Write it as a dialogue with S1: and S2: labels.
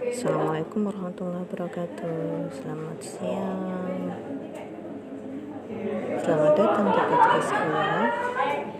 S1: Assalamualaikum warahmatullahi wabarakatuh. Selamat siang. Selamat datang di